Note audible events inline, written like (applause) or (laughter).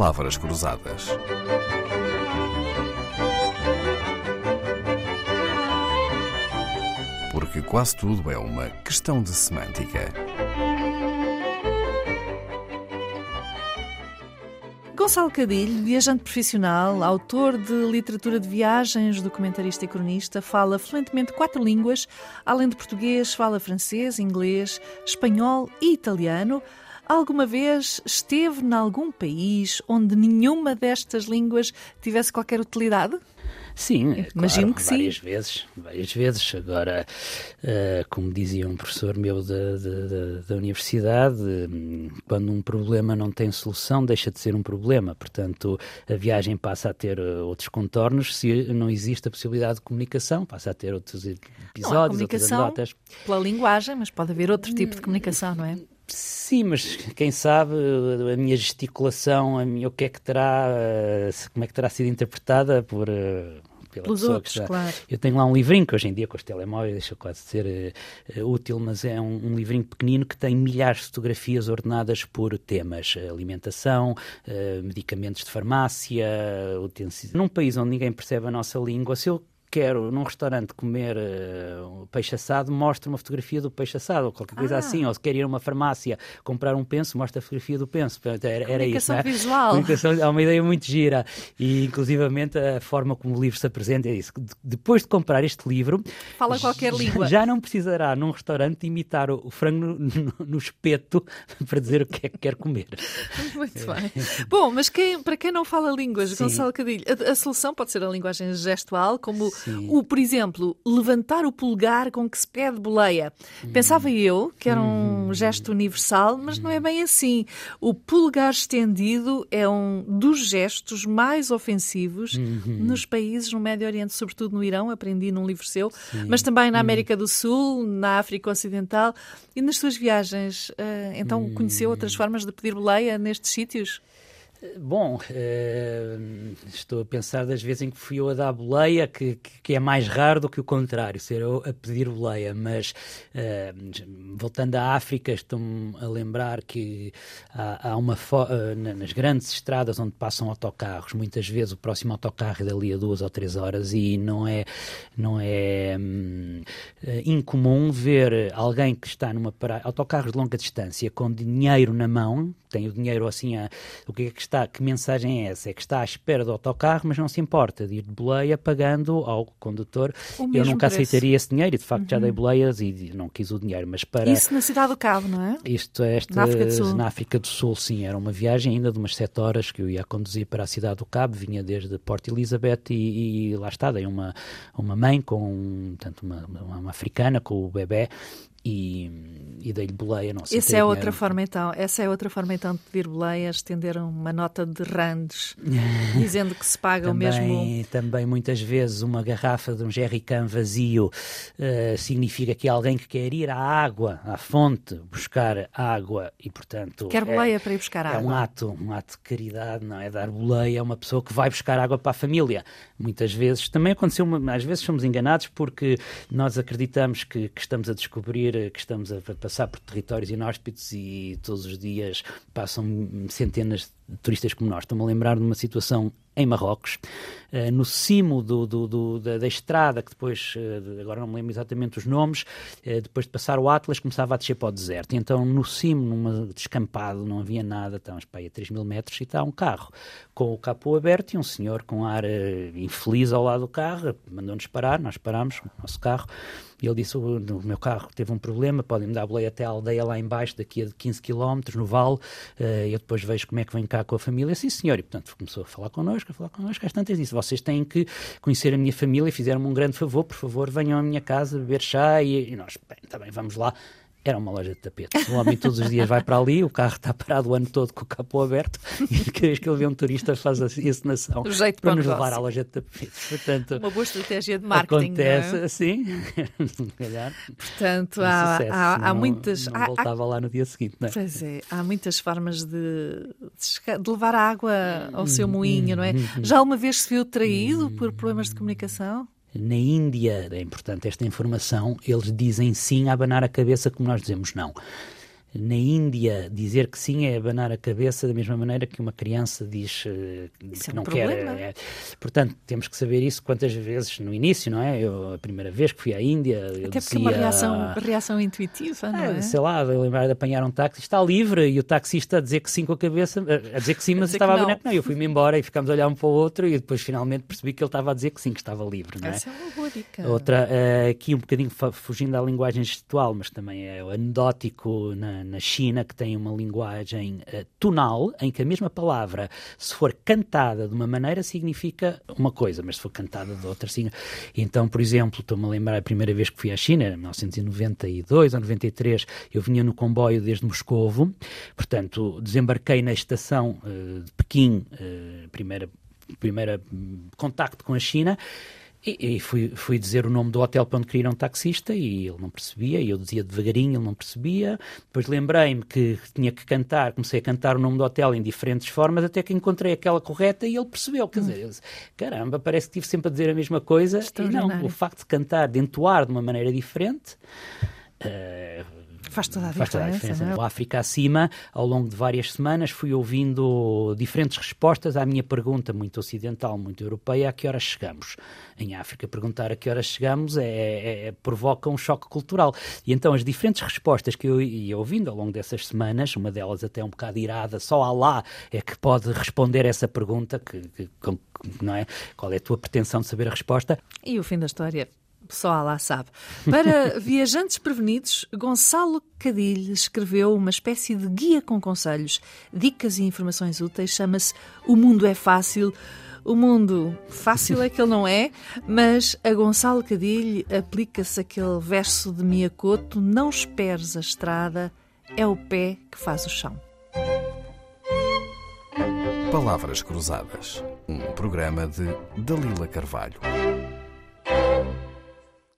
palavras cruzadas. Porque quase tudo é uma questão de semântica. Gonçalo Cadilho, viajante profissional, autor de literatura de viagens, documentarista e cronista, fala fluentemente quatro línguas, além de português, fala francês, inglês, espanhol e italiano. Alguma vez esteve em algum país onde nenhuma destas línguas tivesse qualquer utilidade? Sim, é imagino claro, que várias sim. vezes, várias vezes. Agora, uh, como dizia um professor meu da, da, da universidade, um, quando um problema não tem solução, deixa de ser um problema. Portanto, a viagem passa a ter uh, outros contornos. Se não existe a possibilidade de comunicação, passa a ter outros episódios, outras anedotas. Pela linguagem, mas pode haver outro tipo de comunicação, não é? Sim, mas quem sabe a minha gesticulação, a minha, o que é que terá, como é que terá sido interpretada por pela Pelos outros, claro. Eu tenho lá um livrinho que hoje em dia com os telemóveis deixa quase de ser uh, útil, mas é um, um, livrinho pequenino que tem milhares de fotografias ordenadas por temas: alimentação, uh, medicamentos de farmácia, utensílios. Num país onde ninguém percebe a nossa língua, se eu quero num restaurante comer uh, peixe assado, mostra uma fotografia do peixe assado ou qualquer coisa Ah. assim. Ou se quer ir a uma farmácia comprar um penso, mostra a fotografia do penso. Portanto, era, era isso. É? visual. Comunicação é uma ideia muito gira. E, inclusivamente, a forma como o livro se apresenta é isso. De- Depois de comprar este livro, Fala qualquer já- língua. Já não precisará num restaurante imitar o, frango no, no- no espeto (laughs) para dizer o que é que quer comer. (laughs) Muito bem. Bom, mas quem- para quem não fala línguas, Sim. Gonçalo Cadilho, a, a solução pode ser a linguagem gestual, como Sim. o, por exemplo, levantar o polegar com que se pede boleia. Pensava eu que era Uhum. um gesto universal, mas não é bem assim. O polegar estendido é um dos gestos mais ofensivos Uhum. nos países no Médio Oriente, sobretudo no Irão, aprendi num livro seu, mas também na Uhum. América do Sul, na África Ocidental. E nas suas viagens, eh, então Uhum. conheceu outras formas de pedir boleia nestes sítios? Bom, eh, estou a pensar das vezes em que fui eu a dar boleia, que, que- é mais raro do que o contrário, ser eu a pedir boleia. Mas, eh, voltando à África, estou-me a lembrar que há, há uma. na- nas grandes estradas onde passam autocarros, muitas vezes o próximo autocarro é dali a duas ou três horas e não é, não é eh, incomum ver alguém que está numa parada. autocarros de longa distância com dinheiro na mão, tem o dinheiro assim a. O que é que está? Que mensagem é essa? É que está à espera do autocarro, mas não se importa de ir de boleia pagando ao condutor. Eu nunca preço. aceitaria esse dinheiro e de facto já dei boleias e não quis o dinheiro, mas para. Isso na cidade do Cabo, não é? Isto é esta, Na África do Sul. na África do Sul, sim. Era uma viagem ainda de umas sete horas que eu ia conduzir para a cidade do Cabo, vinha desde Port Elizabeth e, e lá está, dei uma, uma mãe com, portanto, uma, uma, uma africana com o bebê e, e dei-lhe boleia, não sei. Essa é outra forma então. Essa é outra forma então de pedir boleia, estender uma nota de randes, (laughs) dizendo que se paga o mesmo. Também, também muitas vezes uma garrafa de um jerrycan vazio eh, significa que é alguém que quer ir à água, à fonte, buscar água e, portanto... Quer é- boleia para ir buscar É um água. ato, um ato de caridade, não é? Dar boleia a uma pessoa que vai buscar água para a família. Muitas vezes, também aconteceu, uma- às vezes somos enganados porque nós acreditamos que, que estamos a descobrir, eh, que estamos a, passar por territórios inóspitos e todos os dias passam centenas de turistas como nós. Estou-me a lembrar de uma situação em Marrocos, eh, no cimo do, do- do- da, da estrada, que depois, eh, agora não me lembro exatamente os nomes, eh, depois de passar o Atlas, começava a descer para o deserto. E então, no cimo, numa descampado, não havia nada, estávamos para aí a 3 mil metros, e está um carro com o capô aberto e um senhor com ar infeliz ao lado do carro, mandou-nos parar, nós parámos, o nosso carro, e ele disse, o, o meu carro teve um problema, podem-me dar boleia até a aldeia lá embaixo, daqui a 15 km, no vale, eu depois vejo como é que vem cá com a família. Sim, senhor. E, portanto, começou a falar connosco, a falar connosco. Às tantas disse, vocês têm que conhecer a minha família fizeram-me um grande favor, por favor, venham à minha casa beber chá. E, e nós, bem, está bem, vamos lá. Era uma loja de tapetes. O homem todos os dias vai para ali, o carro está parado o ano todo com o capô aberto e cada vez que ele vê um turista faz a encenação O jeito para nos levar à loja de tapetes. Portanto, Uma boa estratégia de marketing. acontece é? assim, se calhar. Portanto, um há, sucesso, há, há não- muitas. Não há- há- voltava lá no dia seguinte, não é? Pois é, há muitas formas de, de levar a água ao seu Uhum, moinho, não é? Já uma vez se viu traído por problemas de comunicação? Na Índia, é importante esta informação, eles dizem sim a abanar a cabeça como nós dizemos não. Na Índia, dizer que sim é abanar a cabeça da mesma maneira que uma criança diz uh, que é um não problema. quer. É. Portanto, temos que saber isso quantas vezes no início, não é? Eu, a primeira vez que fui à Índia. Até eu porque dizia, é uma reação, reação intuitiva, não é? Sei lá, eu lembrar de apanhar um táxi, está livre, e o taxista a dizer que sim com a cabeça, a dizer que sim, mas estava que a não. boneco. Não, eu fui-me embora e ficámos a olhar um para o outro, e depois finalmente percebi que ele estava a dizer que sim, que estava livre, não é? Essa é uma boa dica. Outra, uh, aqui um bocadinho fugindo da linguagem gestual, mas também é o anedótico na, na China, que tem uma linguagem uh, tonal, em que a mesma palavra, se for cantada de uma maneira, significa uma coisa, mas se for cantada de outra, sim. Então, por exemplo, estou-me a lembrar a primeira vez que fui à China, em 1992 ou 93, eu vinha no comboio desde Moscovo, portanto, desembarquei na estação uh, de Pequim, primeira, primeira hum, contacto com a China, e, e fui, fui, dizer o nome do hotel para onde queria ir um taxista e ele não percebia, e eu dizia devagarinho, ele não percebia. Depois lembrei-me que tinha que cantar, comecei a cantar o nome do hotel em diferentes formas, até que encontrei aquela correta e ele percebeu. Quer dizer, disse, caramba, parece que estive sempre a dizer a mesma coisa. E não, o facto de cantar, de entoar de uma maneira diferente. Uh, Faz toda a Faz diferença. Toda a diferença. Não é? O África acima, ao longo de várias semanas, fui ouvindo diferentes respostas à minha pergunta, muito ocidental, muito europeia, a que horas chegamos. Em África, perguntar a que horas chegamos é, é, é, provoca um choque cultural. E então as diferentes respostas que eu ia ouvindo ao longo dessas semanas, uma delas até um bocado irada, só Allah é que pode responder essa pergunta, que, que, não é? Qual é a tua pretensão de saber a resposta? E o fim da história só Allah sabe. Para (laughs) viajantes prevenidos, Gonçalo Cadilho escreveu uma espécie de guia com conselhos, dicas e informações úteis. Chama-se O Mundo é Fácil. O mundo fácil é que ele não é, mas a Gonçalo Cadilho aplica-se aquele verso de Miyakoto: Não esperes a estrada, é o pé que faz o chão. Palavras Cruzadas, um programa de Dalila Carvalho.